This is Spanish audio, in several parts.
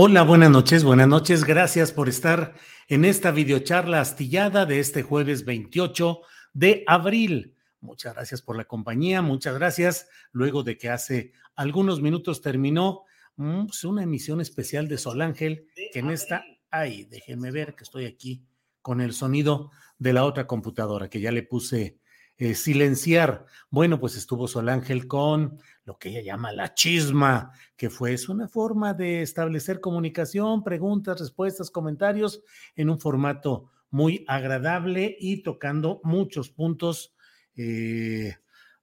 Hola, buenas noches, buenas noches. Gracias por estar en esta videocharla astillada de este jueves 28 de abril. Muchas gracias por la compañía, muchas gracias. Luego de que hace algunos minutos terminó mm, pues, una emisión especial de Sol Ángel, que en esta, ay, déjenme ver que estoy aquí con el sonido de la otra computadora, que ya le puse eh, silenciar. Bueno, pues estuvo Sol Ángel con lo que ella llama la chisma, que fue una forma de establecer comunicación, preguntas, respuestas, comentarios en un formato muy agradable y tocando muchos puntos eh,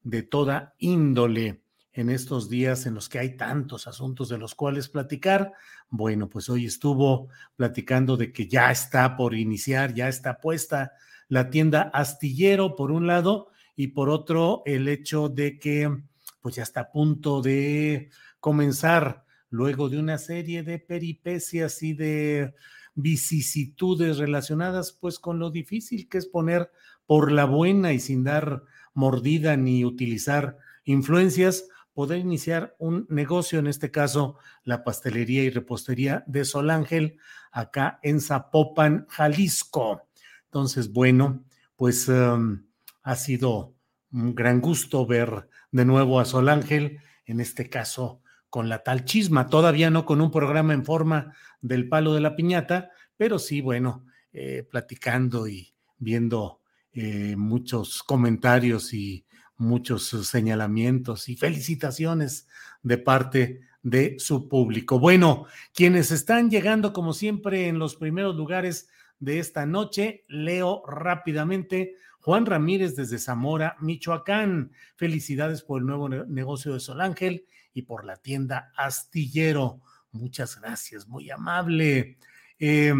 de toda índole en estos días en los que hay tantos asuntos de los cuales platicar. Bueno, pues hoy estuvo platicando de que ya está por iniciar, ya está puesta la tienda Astillero por un lado y por otro el hecho de que pues ya está a punto de comenzar luego de una serie de peripecias y de vicisitudes relacionadas pues con lo difícil que es poner por la buena y sin dar mordida ni utilizar influencias, poder iniciar un negocio, en este caso la pastelería y repostería de Sol Ángel, acá en Zapopan, Jalisco. Entonces, bueno, pues um, ha sido un gran gusto ver de nuevo a Sol Ángel, en este caso con la tal chisma, todavía no con un programa en forma del palo de la piñata, pero sí, bueno, eh, platicando y viendo eh, muchos comentarios y muchos señalamientos y felicitaciones de parte de su público. Bueno, quienes están llegando como siempre en los primeros lugares de esta noche, leo rápidamente Juan Ramírez desde Zamora, Michoacán. Felicidades por el nuevo negocio de Sol Ángel y por la tienda Astillero. Muchas gracias, muy amable. Eh,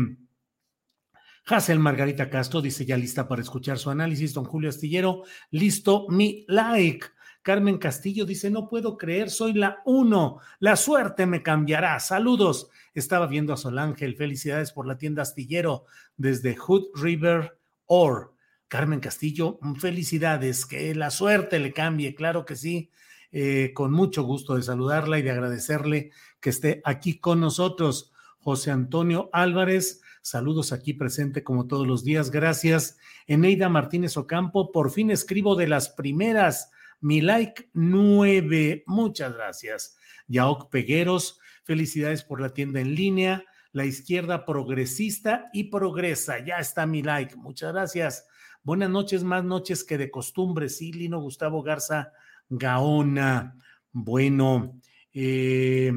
Hazel Margarita Castro dice ya lista para escuchar su análisis. Don Julio Astillero, listo mi like. Carmen Castillo dice, no puedo creer, soy la uno. La suerte me cambiará. Saludos. Estaba viendo a Sol Ángel. Felicidades por la tienda Astillero desde Hood River Or. Carmen Castillo, mm, felicidades, que la suerte le cambie, claro que sí. Eh, con mucho gusto de saludarla y de agradecerle que esté aquí con nosotros. José Antonio Álvarez, saludos aquí presente como todos los días, gracias. Eneida Martínez Ocampo, por fin escribo de las primeras, mi like nueve, muchas gracias. Yaok Pegueros, felicidades por la tienda en línea, la izquierda progresista y progresa, ya está mi like, muchas gracias. Buenas noches, más noches que de costumbre, sí, Lino Gustavo Garza Gaona. Bueno, eh,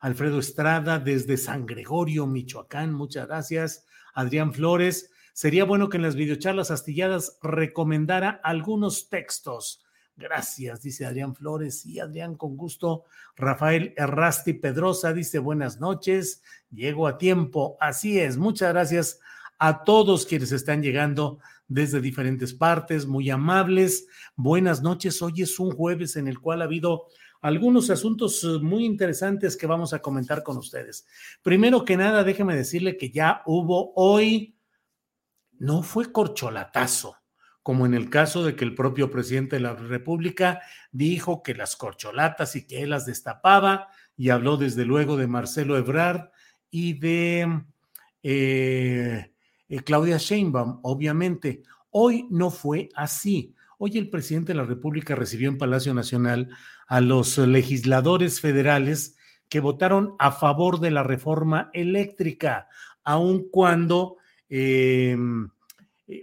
Alfredo Estrada desde San Gregorio, Michoacán, muchas gracias. Adrián Flores, sería bueno que en las videocharlas astilladas recomendara algunos textos. Gracias, dice Adrián Flores. Sí, Adrián, con gusto. Rafael Errasti Pedrosa dice buenas noches. Llego a tiempo. Así es. Muchas gracias a todos quienes están llegando desde diferentes partes, muy amables. Buenas noches. Hoy es un jueves en el cual ha habido algunos asuntos eh, muy interesantes que vamos a comentar con ustedes. Primero que nada, déjeme decirle que ya hubo hoy, no fue corcholatazo, como en el caso de que el propio presidente de la República dijo que las corcholatas y que él las destapaba, y habló desde luego de Marcelo Ebrard y de eh, eh, Claudia Sheinbaum, obviamente. Hoy no fue así. Hoy el presidente de la República recibió en Palacio Nacional a los legisladores federales que votaron a favor de la reforma eléctrica, aun cuando em,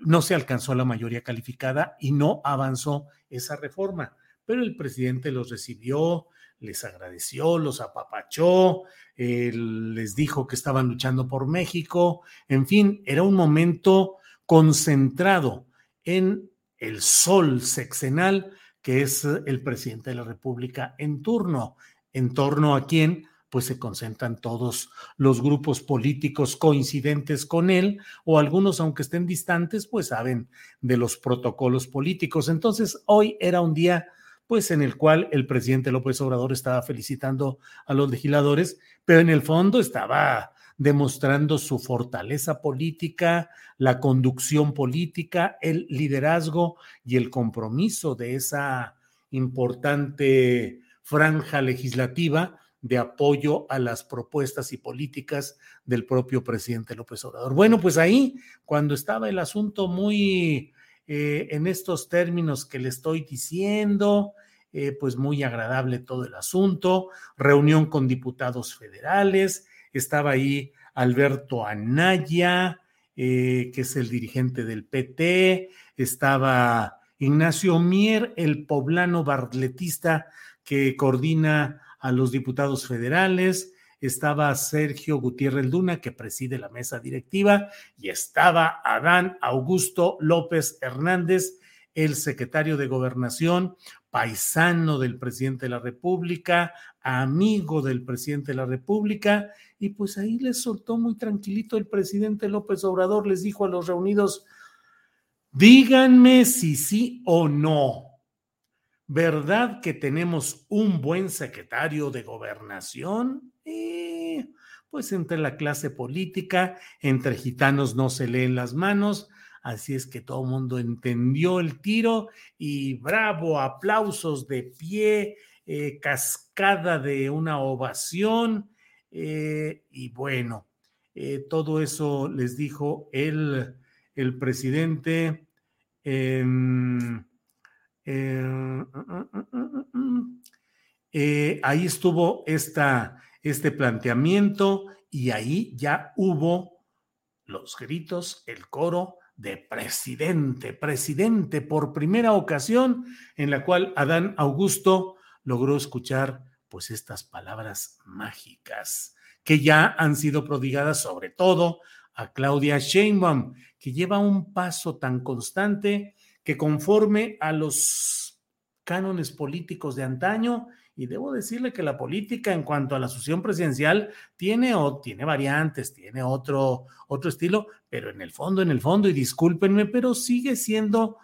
no se alcanzó la mayoría calificada y no avanzó esa reforma. Pero el presidente los recibió, les agradeció, los apapachó, les dijo que estaban luchando por México, en fin, era un momento concentrado en el sol sexenal que es el presidente de la República en turno, en torno a quien pues se concentran todos los grupos políticos coincidentes con él, o algunos, aunque estén distantes, pues saben de los protocolos políticos. Entonces, hoy era un día pues en el cual el presidente López Obrador estaba felicitando a los legisladores, pero en el fondo estaba demostrando su fortaleza política, la conducción política, el liderazgo y el compromiso de esa importante franja legislativa de apoyo a las propuestas y políticas del propio presidente López Obrador. Bueno, pues ahí, cuando estaba el asunto muy eh, en estos términos que le estoy diciendo, eh, pues muy agradable todo el asunto, reunión con diputados federales, estaba ahí Alberto Anaya, eh, que es el dirigente del PT, estaba Ignacio Mier, el poblano barletista que coordina a los diputados federales, estaba Sergio Gutiérrez Luna, que preside la mesa directiva, y estaba Adán Augusto López Hernández, el secretario de Gobernación, paisano del presidente de la República, amigo del presidente de la República, y pues ahí les soltó muy tranquilito el presidente López Obrador, les dijo a los reunidos, díganme si sí o no. ¿Verdad que tenemos un buen secretario de gobernación? Eh, pues entre la clase política, entre gitanos no se leen las manos, Así es que todo el mundo entendió el tiro y bravo, aplausos de pie, eh, cascada de una ovación. Eh, y bueno, eh, todo eso les dijo el, el presidente. Em, ahí estuvo esta, este planteamiento y ahí ya hubo los gritos, el coro de presidente, presidente por primera ocasión en la cual Adán Augusto logró escuchar pues estas palabras mágicas que ya han sido prodigadas sobre todo a Claudia Sheinbaum, que lleva un paso tan constante que conforme a los cánones políticos de antaño y debo decirle que la política en cuanto a la sucesión presidencial tiene, o, tiene variantes, tiene otro, otro estilo, pero en el fondo, en el fondo, y discúlpenme, pero sigue siendo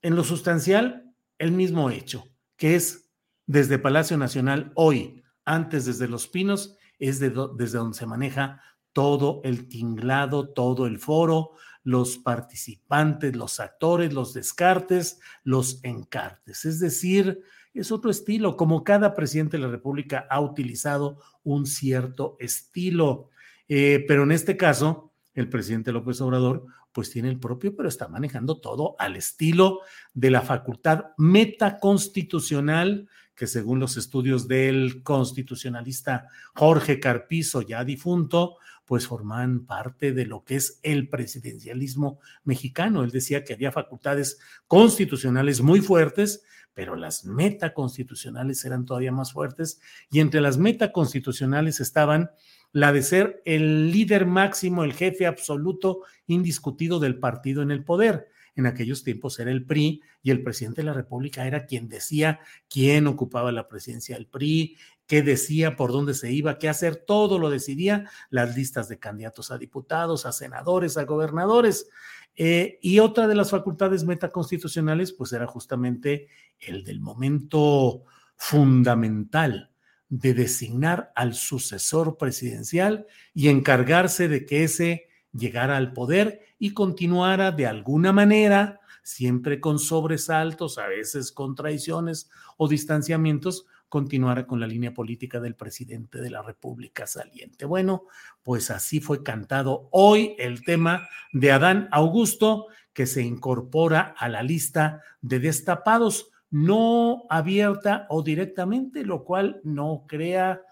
en lo sustancial el mismo hecho, que es desde Palacio Nacional hoy, antes desde Los Pinos, es desde donde se maneja todo el tinglado, todo el foro, los participantes, los actores, los descartes, los encartes. Es decir, es otro estilo, como cada presidente de la República ha utilizado un cierto estilo. Eh, pero en este caso, el presidente López Obrador, pues tiene el propio, pero está manejando todo al estilo de la facultad metaconstitucional, que según los estudios del constitucionalista Jorge Carpizo, ya difunto, pues forman parte de lo que es el presidencialismo mexicano. Él decía que había facultades constitucionales muy fuertes, pero las metaconstitucionales eran todavía más fuertes y entre las metaconstitucionales estaban la de ser el líder máximo, el jefe absoluto, indiscutido del partido en el poder. En aquellos tiempos era el PRI y el presidente de la República era quien decía quién ocupaba la presidencia del PRI, qué decía, por dónde se iba, qué hacer, todo lo decidía las listas de candidatos a diputados, a senadores, a gobernadores. Eh, y otra de las facultades metaconstitucionales, pues era justamente el del momento fundamental de designar al sucesor presidencial y encargarse de que ese llegara al poder y continuara de alguna manera siempre con sobresaltos, a veces con traiciones o distanciamientos, continuara con la línea política del presidente de la República saliente. Bueno, pues así fue cantado hoy el tema de Adán Augusto, que se incorpora a la lista de destapados, no abierta o directamente, lo cual no crea,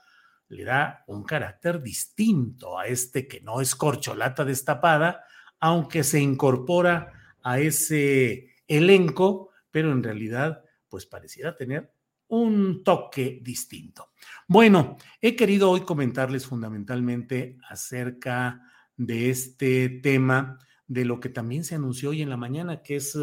le da un carácter distinto a este que no es corcholata destapada, aunque se incorpora a ese elenco, pero en realidad pues pareciera tener un toque distinto. Bueno, he querido hoy comentarles fundamentalmente acerca de este tema, de lo que también se anunció hoy en la mañana, que es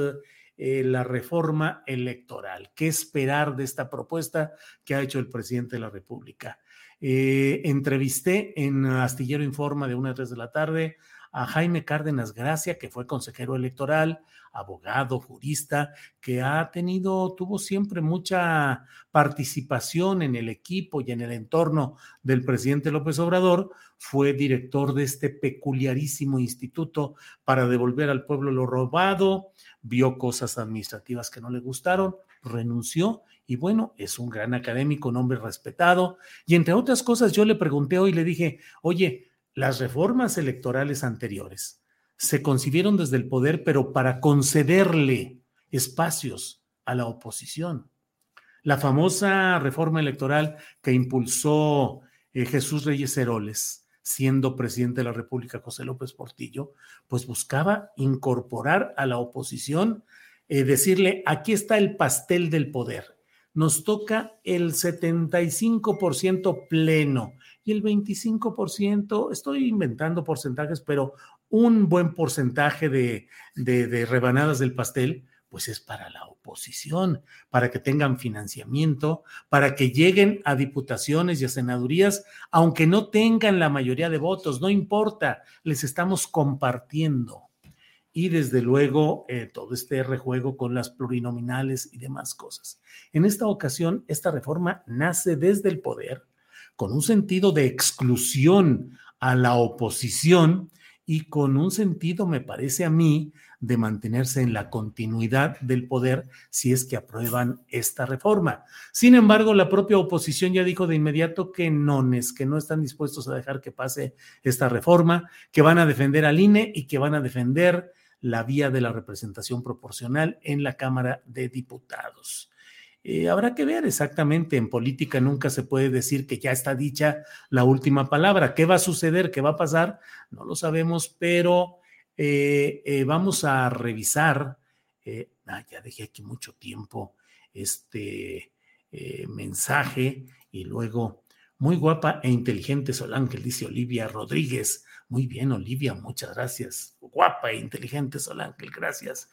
eh, la reforma electoral. ¿Qué esperar de esta propuesta que ha hecho el presidente de la República? Eh, entrevisté en Astillero Informa de una a tres de la tarde a Jaime Cárdenas Gracia, que fue consejero electoral, abogado, jurista, que ha tenido, tuvo siempre mucha participación en el equipo y en el entorno del presidente López Obrador, fue director de este peculiarísimo instituto para devolver al pueblo lo robado, vio cosas administrativas que no le gustaron, renunció y bueno, es un gran académico, un hombre respetado. Y entre otras cosas, yo le pregunté hoy, le dije, oye, las reformas electorales anteriores se concibieron desde el poder, pero para concederle espacios a la oposición. La famosa reforma electoral que impulsó eh, Jesús Reyes Heroles, siendo presidente de la República José López Portillo, pues buscaba incorporar a la oposición, eh, decirle, aquí está el pastel del poder, nos toca el 75% pleno y el 25%, estoy inventando porcentajes, pero un buen porcentaje de, de, rebanadas del pastel, pues es para la oposición, para que tengan financiamiento, para que lleguen a diputaciones y a senadurías, aunque no tengan la mayoría de votos, no importa, les estamos compartiendo. Y desde luego eh, todo este rejuego con las plurinominales y demás cosas. En esta ocasión, esta reforma nace desde el poder con un sentido de exclusión a la oposición y con un sentido, me parece a mí, de mantenerse en la continuidad del poder si es que aprueban esta reforma. Sin embargo, la propia oposición ya dijo de inmediato que no, es que no están dispuestos a dejar que pase esta reforma, que van a defender al INE y que van a defender la vía de la representación proporcional en la Cámara de Diputados. Eh, habrá que ver exactamente, en política nunca se puede decir que ya está dicha la última palabra. ¿Qué va a suceder? ¿Qué va a pasar? No lo sabemos, pero eh, eh, vamos a revisar. Ah, ya dejé aquí mucho tiempo este mensaje y luego, muy guapa e inteligente Sol Ángel, dice Olivia Rodríguez. Muy bien, Olivia, muchas gracias. Guapa e inteligente Sol Ángel, gracias.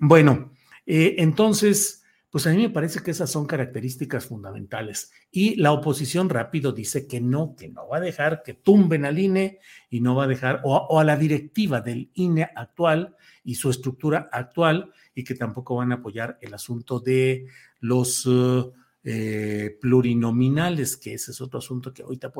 bueno, entonces pues a mí me parece que esas son características fundamentales. Y la oposición rápido dice que no, que no va a dejar que tumben al INE y no va a dejar, o, a la directiva del INE actual y su estructura actual, y que tampoco van a apoyar el asunto de los eh, plurinominales, que ese es otro asunto que ahorita.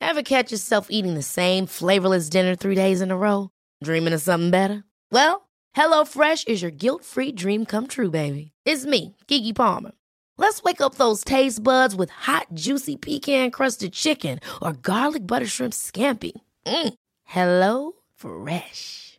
Ever catch yourself eating the same flavorless dinner three days in a row? Dreaming of something better? Well, HelloFresh is your guilt-free dream come true, baby. It's me, Kiki Palmer. Let's wake up those taste buds with hot, juicy pecan-crusted chicken or garlic butter shrimp scampi. Mm. Hello Fresh.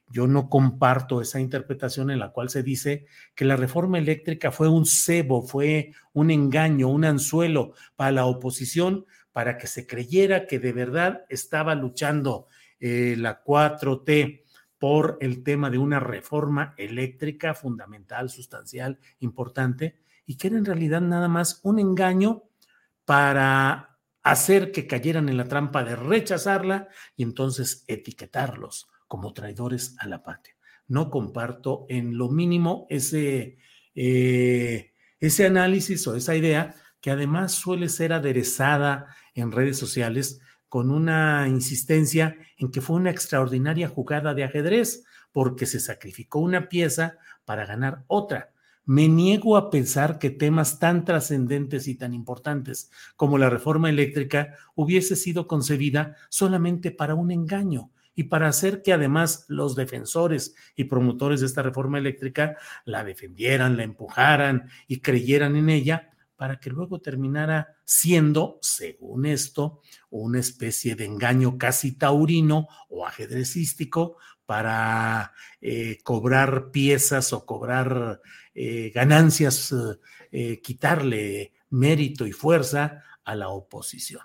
Yo no comparto esa interpretación en la cual se dice que la reforma eléctrica fue un cebo, fue un engaño, un anzuelo para la oposición, para que se creyera que de verdad estaba luchando eh, la 4T por el tema de una reforma eléctrica fundamental, sustancial, importante, y que era en realidad nada más un engaño para hacer que cayeran en la trampa de rechazarla y entonces etiquetarlos como traidores a la patria. No comparto en lo mínimo ese, eh, ese análisis o esa idea que además suele ser aderezada en redes sociales con una insistencia en que fue una extraordinaria jugada de ajedrez porque se sacrificó una pieza para ganar otra. Me niego a pensar que temas tan trascendentes y tan importantes como la reforma eléctrica hubiese sido concebida solamente para un engaño y para hacer que además los defensores y promotores de esta reforma eléctrica la defendieran, la empujaran y creyeran en ella para que luego terminara siendo, según esto, una especie de engaño casi taurino o ajedrecístico para eh, cobrar piezas o cobrar eh, ganancias, eh, quitarle mérito y fuerza a la oposición.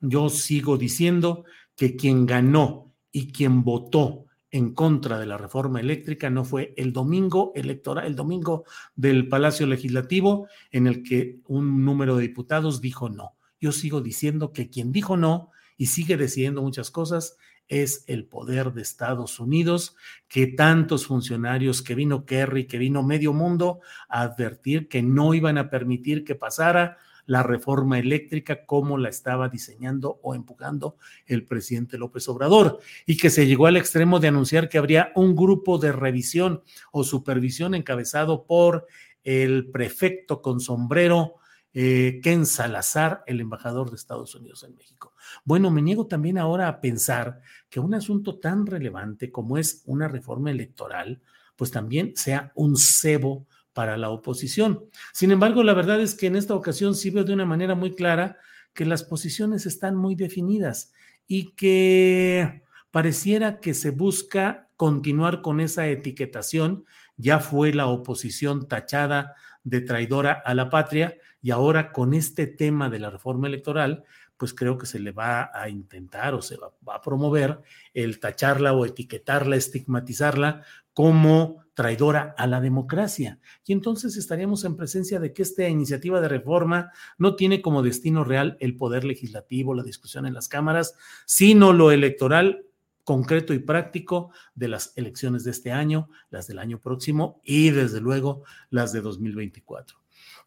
Yo sigo diciendo que quien ganó y quien votó en contra de la reforma eléctrica no fue el domingo electoral, el domingo del Palacio Legislativo, en el que un número de diputados dijo no. Yo sigo diciendo que quien dijo no y sigue decidiendo muchas cosas es el poder de Estados Unidos, que tantos funcionarios, que vino Kerry, que vino medio mundo a advertir que no iban a permitir que pasara la reforma eléctrica como la estaba diseñando o empujando el presidente López Obrador y que se llegó al extremo de anunciar que habría un grupo de revisión o supervisión encabezado por el prefecto con sombrero eh, Ken Salazar, el embajador de Estados Unidos en México. Bueno, me niego también ahora a pensar que un asunto tan relevante como es una reforma electoral, pues también sea un cebo para la oposición. Sin embargo, la verdad es que en esta ocasión sí veo de una manera muy clara que las posiciones están muy definidas y que pareciera que se busca continuar con esa etiquetación. Ya fue la oposición tachada de traidora a la patria y ahora con este tema de la reforma electoral, pues creo que se le va a intentar o se va, a promover el tacharla o etiquetarla, estigmatizarla como traidora a la democracia. Y entonces estaríamos en presencia de que esta iniciativa de reforma no tiene como destino real el poder legislativo, la discusión en las cámaras, sino lo electoral concreto y práctico de las elecciones de este año, las del año próximo y desde luego las de 2024.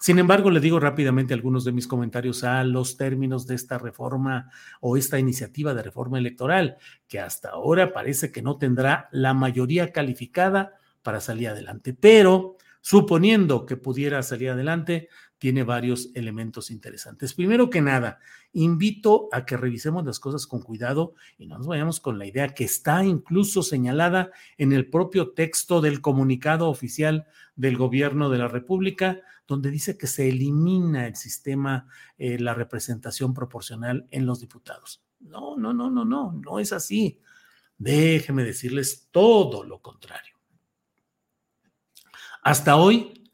Sin embargo, le digo rápidamente algunos de mis comentarios a los términos de esta reforma o esta iniciativa de reforma electoral, que hasta ahora parece que no tendrá la mayoría calificada para salir adelante, pero suponiendo que pudiera salir adelante, tiene varios elementos interesantes. Primero que nada, invito a que revisemos las cosas con cuidado y no nos vayamos con la idea que está incluso señalada en el propio texto del comunicado oficial del gobierno de la República, donde dice que se elimina el sistema, eh, la representación proporcional en los diputados. No, no, no, no, no, no es así. Déjeme decirles todo lo contrario. Hasta hoy,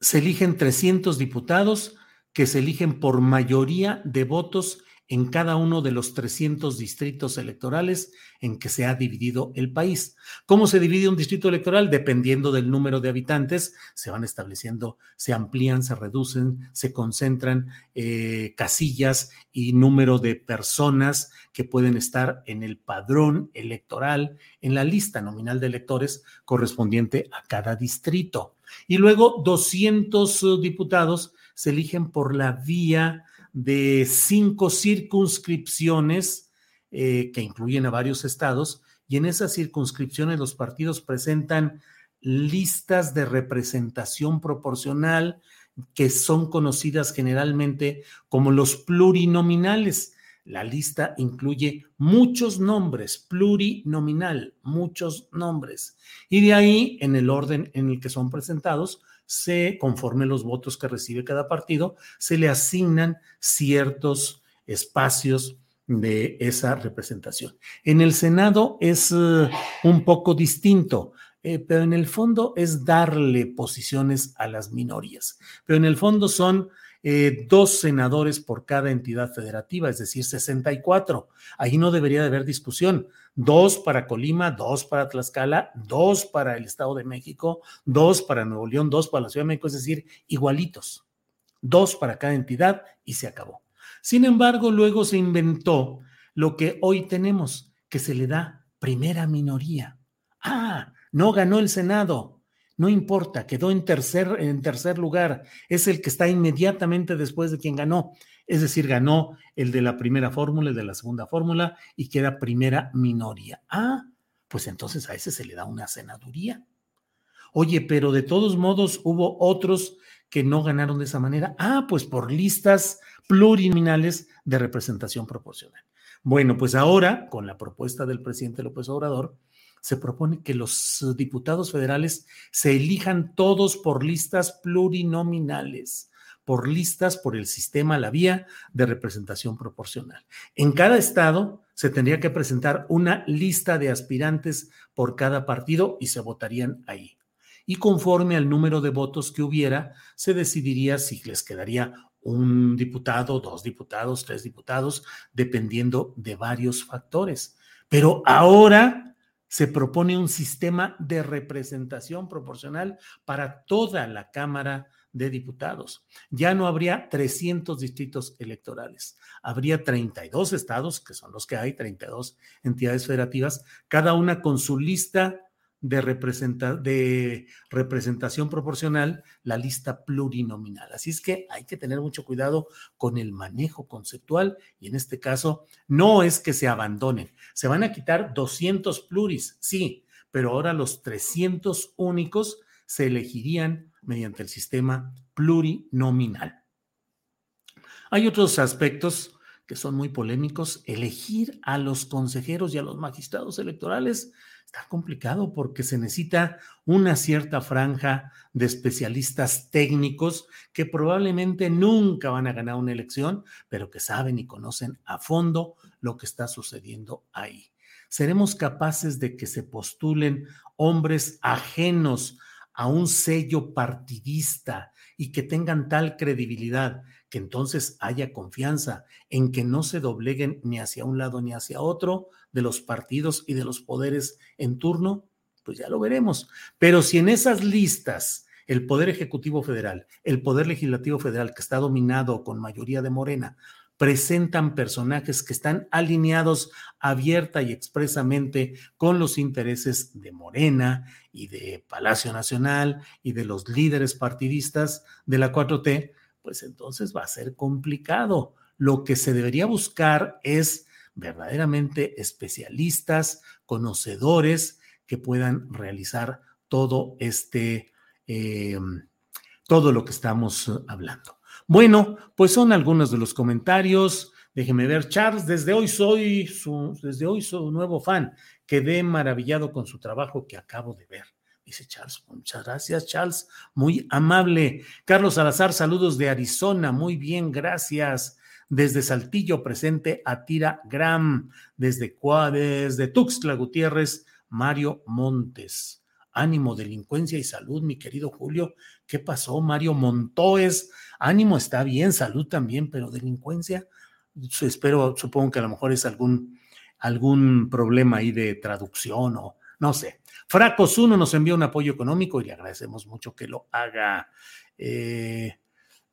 se eligen 300 diputados que se eligen por mayoría de votos en cada uno de los 300 distritos electorales en que se ha dividido el país. ¿Cómo se divide un distrito electoral? Dependiendo del número de habitantes, se van estableciendo, se amplían, se reducen, se concentran eh, casillas y número de personas que pueden estar en el padrón electoral, en la lista nominal de electores correspondiente a cada distrito. Y luego 200 uh, diputados se eligen por la vía de cinco circunscripciones eh, que incluyen a varios estados y en esas circunscripciones los partidos presentan listas de representación proporcional que son conocidas generalmente como los plurinominales. La lista incluye muchos nombres, plurinominal, muchos nombres. Y de ahí, en el orden en el que son presentados, se, conforme los votos que recibe cada partido, se le asignan ciertos espacios de esa representación. En el Senado es uh, un poco distinto. Eh, pero en el fondo es darle posiciones a las minorías. Pero en el fondo son eh, dos senadores por cada entidad federativa, es decir, 64. Ahí no debería de haber discusión. Dos para Colima, dos para Tlaxcala, dos para el Estado de México, dos para Nuevo León, dos para la Ciudad de México, es decir, igualitos. Dos para cada entidad y se acabó. Sin embargo, luego se inventó lo que hoy tenemos, que se le da primera minoría. Ah, no ganó el Senado. No importa, quedó en tercer, en tercer lugar. Es el que está inmediatamente después de quien ganó. Es decir, ganó el de la primera fórmula, el de la segunda fórmula y queda primera minoría. Ah, pues entonces a ese se le da una senaduría. Oye, pero de todos modos hubo otros que no ganaron de esa manera. Ah, pues por listas plurinominales de representación proporcional. Bueno, pues ahora, con la propuesta del presidente López Obrador, se propone que los diputados federales se elijan todos por listas plurinominales, por listas por el sistema, la vía de representación proporcional. En cada estado se tendría que presentar una lista de aspirantes por cada partido y se votarían ahí. Y conforme al número de votos que hubiera, se decidiría si les quedaría un diputado, dos diputados, tres diputados, dependiendo de varios factores. Pero ahora se propone un sistema de representación proporcional para toda la Cámara de Diputados. Ya no habría 300 distritos electorales, habría 32 estados, que son los que hay, 32 entidades federativas, cada una con su lista de, de representación proporcional la lista plurinominal. Así es que hay que tener mucho cuidado con el manejo conceptual y en este caso no es que se abandonen. Se van a quitar 200 pluris, sí, pero ahora los 300 únicos se elegirían mediante el sistema plurinominal. Hay otros aspectos que son muy polémicos. Elegir a los consejeros y a los magistrados electorales está complicado porque se necesita una cierta franja de especialistas técnicos que probablemente nunca van a ganar una elección, pero que saben y conocen a fondo lo que está sucediendo ahí. ¿Seremos capaces de que se postulen hombres ajenos a un sello partidista y que tengan tal credibilidad que entonces haya confianza en que no se dobleguen ni hacia un lado ni hacia otro de los partidos y de los poderes en turno, pues ya lo veremos. Pero si en esas listas el Poder Ejecutivo Federal, el Poder Legislativo Federal, que está dominado con mayoría de Morena, presentan personajes que están alineados abierta y expresamente con los intereses de Morena y de Palacio Nacional y de los líderes partidistas de la 4T, pues entonces va a ser complicado. Lo que se debería buscar es verdaderamente especialistas, conocedores que puedan realizar todo este, eh, todo lo que estamos hablando. Bueno, pues son algunos de los comentarios. Déjeme ver, Charles, desde hoy soy su, desde hoy soy nuevo fan. Quedé maravillado con su trabajo que acabo de ver. Dice Charles, muchas gracias, Charles, muy amable. Carlos Salazar, saludos de Arizona, muy bien, gracias. Desde Saltillo, presente a Tira Gram. Desde Cuades, de Tuxtla Gutiérrez, Mario Montes. Ánimo, delincuencia y salud, mi querido Julio. ¿Qué pasó, Mario Montoes? Ánimo está bien, salud también, pero delincuencia, espero, supongo que a lo mejor es algún, algún problema ahí de traducción o no sé. Fracos 1 nos envía un apoyo económico y le agradecemos mucho que lo haga. Eh,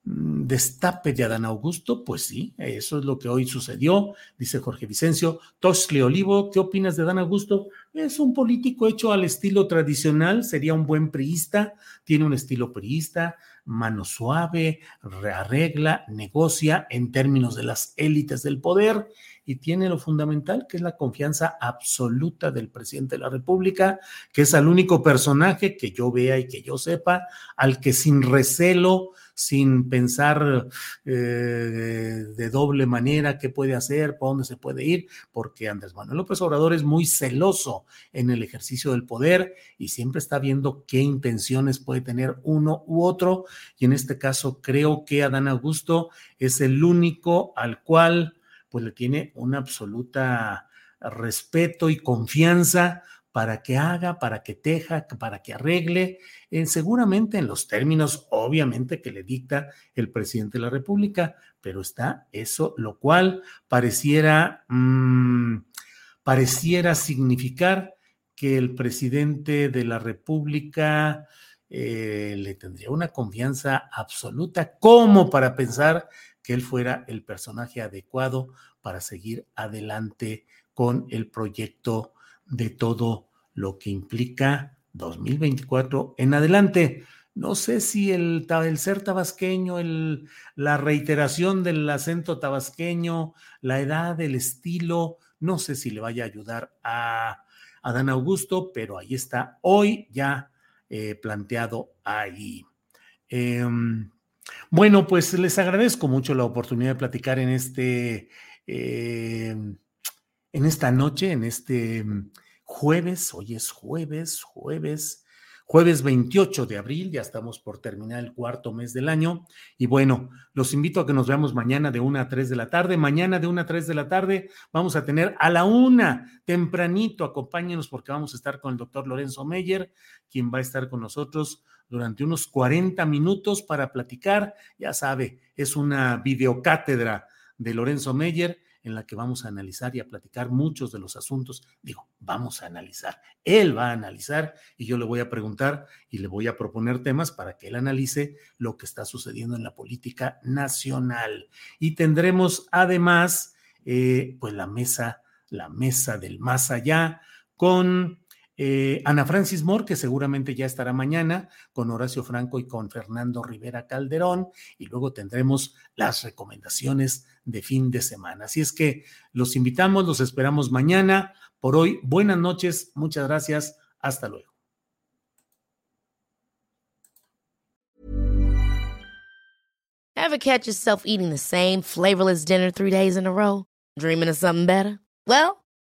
destape de Adán Augusto, pues sí, eso es lo que hoy sucedió, dice Jorge Vicencio. Tosli Olivo, ¿qué opinas de Adán Augusto? Es un político hecho al estilo tradicional, sería un buen priista, tiene un estilo priista, mano suave, arregla, negocia en términos de las élites del poder y tiene lo fundamental, que es la confianza absoluta del presidente de la República, que es el único personaje que yo vea y que yo sepa, al que sin recelo, sin pensar eh, de doble manera qué puede hacer, por dónde se puede ir, porque Andrés Manuel López Obrador es muy celoso en el ejercicio del poder y siempre está viendo qué intenciones puede tener uno u otro. Y en este caso creo que Adán Augusto es el único al cual pues le tiene una absoluta respeto y confianza para que haga, para que teja, para que arregle, eh, seguramente en los términos, obviamente, que le dicta el presidente de la República, pero está eso, lo cual pareciera, mm, pareciera significar que el presidente de la República eh, le tendría una confianza absoluta como para pensar que él fuera el personaje adecuado para seguir adelante con el proyecto de todo lo que implica 2024 en adelante. No sé si el, el ser tabasqueño, el, la reiteración del acento tabasqueño, la edad, el estilo, no sé si le vaya a ayudar a Adán Augusto, pero ahí está hoy ya eh, planteado ahí. Em, bueno, pues les agradezco mucho la oportunidad de platicar en este, em, en esta noche, en este jueves, hoy es jueves, jueves, jueves 28 de abril, ya estamos por terminar el cuarto mes del año. Y bueno, los invito a que nos veamos mañana de 1 a 3 de la tarde. Mañana de 1 a 3 de la tarde vamos a tener a la una, tempranito, acompáñenos porque vamos a estar con el doctor Lorenzo Meyer, quien va a estar con nosotros durante unos 40 minutos para platicar. Ya sabe, es una videocátedra de Lorenzo Meyer en la que vamos a analizar y a platicar muchos de los asuntos. Digo, vamos a analizar. Él va a analizar y yo le voy a preguntar y le voy a proponer temas para que él analice lo que está sucediendo en la política nacional. Y tendremos además, eh, pues la mesa, la mesa del más allá con eh, Ana Francis Moore, que seguramente ya estará mañana con Horacio Franco y con Fernando Rivera Calderón, y luego tendremos las recomendaciones de fin de semana. Así es que los invitamos, los esperamos mañana. Por hoy, buenas noches, muchas gracias, hasta luego. Ever catch yourself eating the same flavorless dinner three days in a row? Dreaming of something better? Well,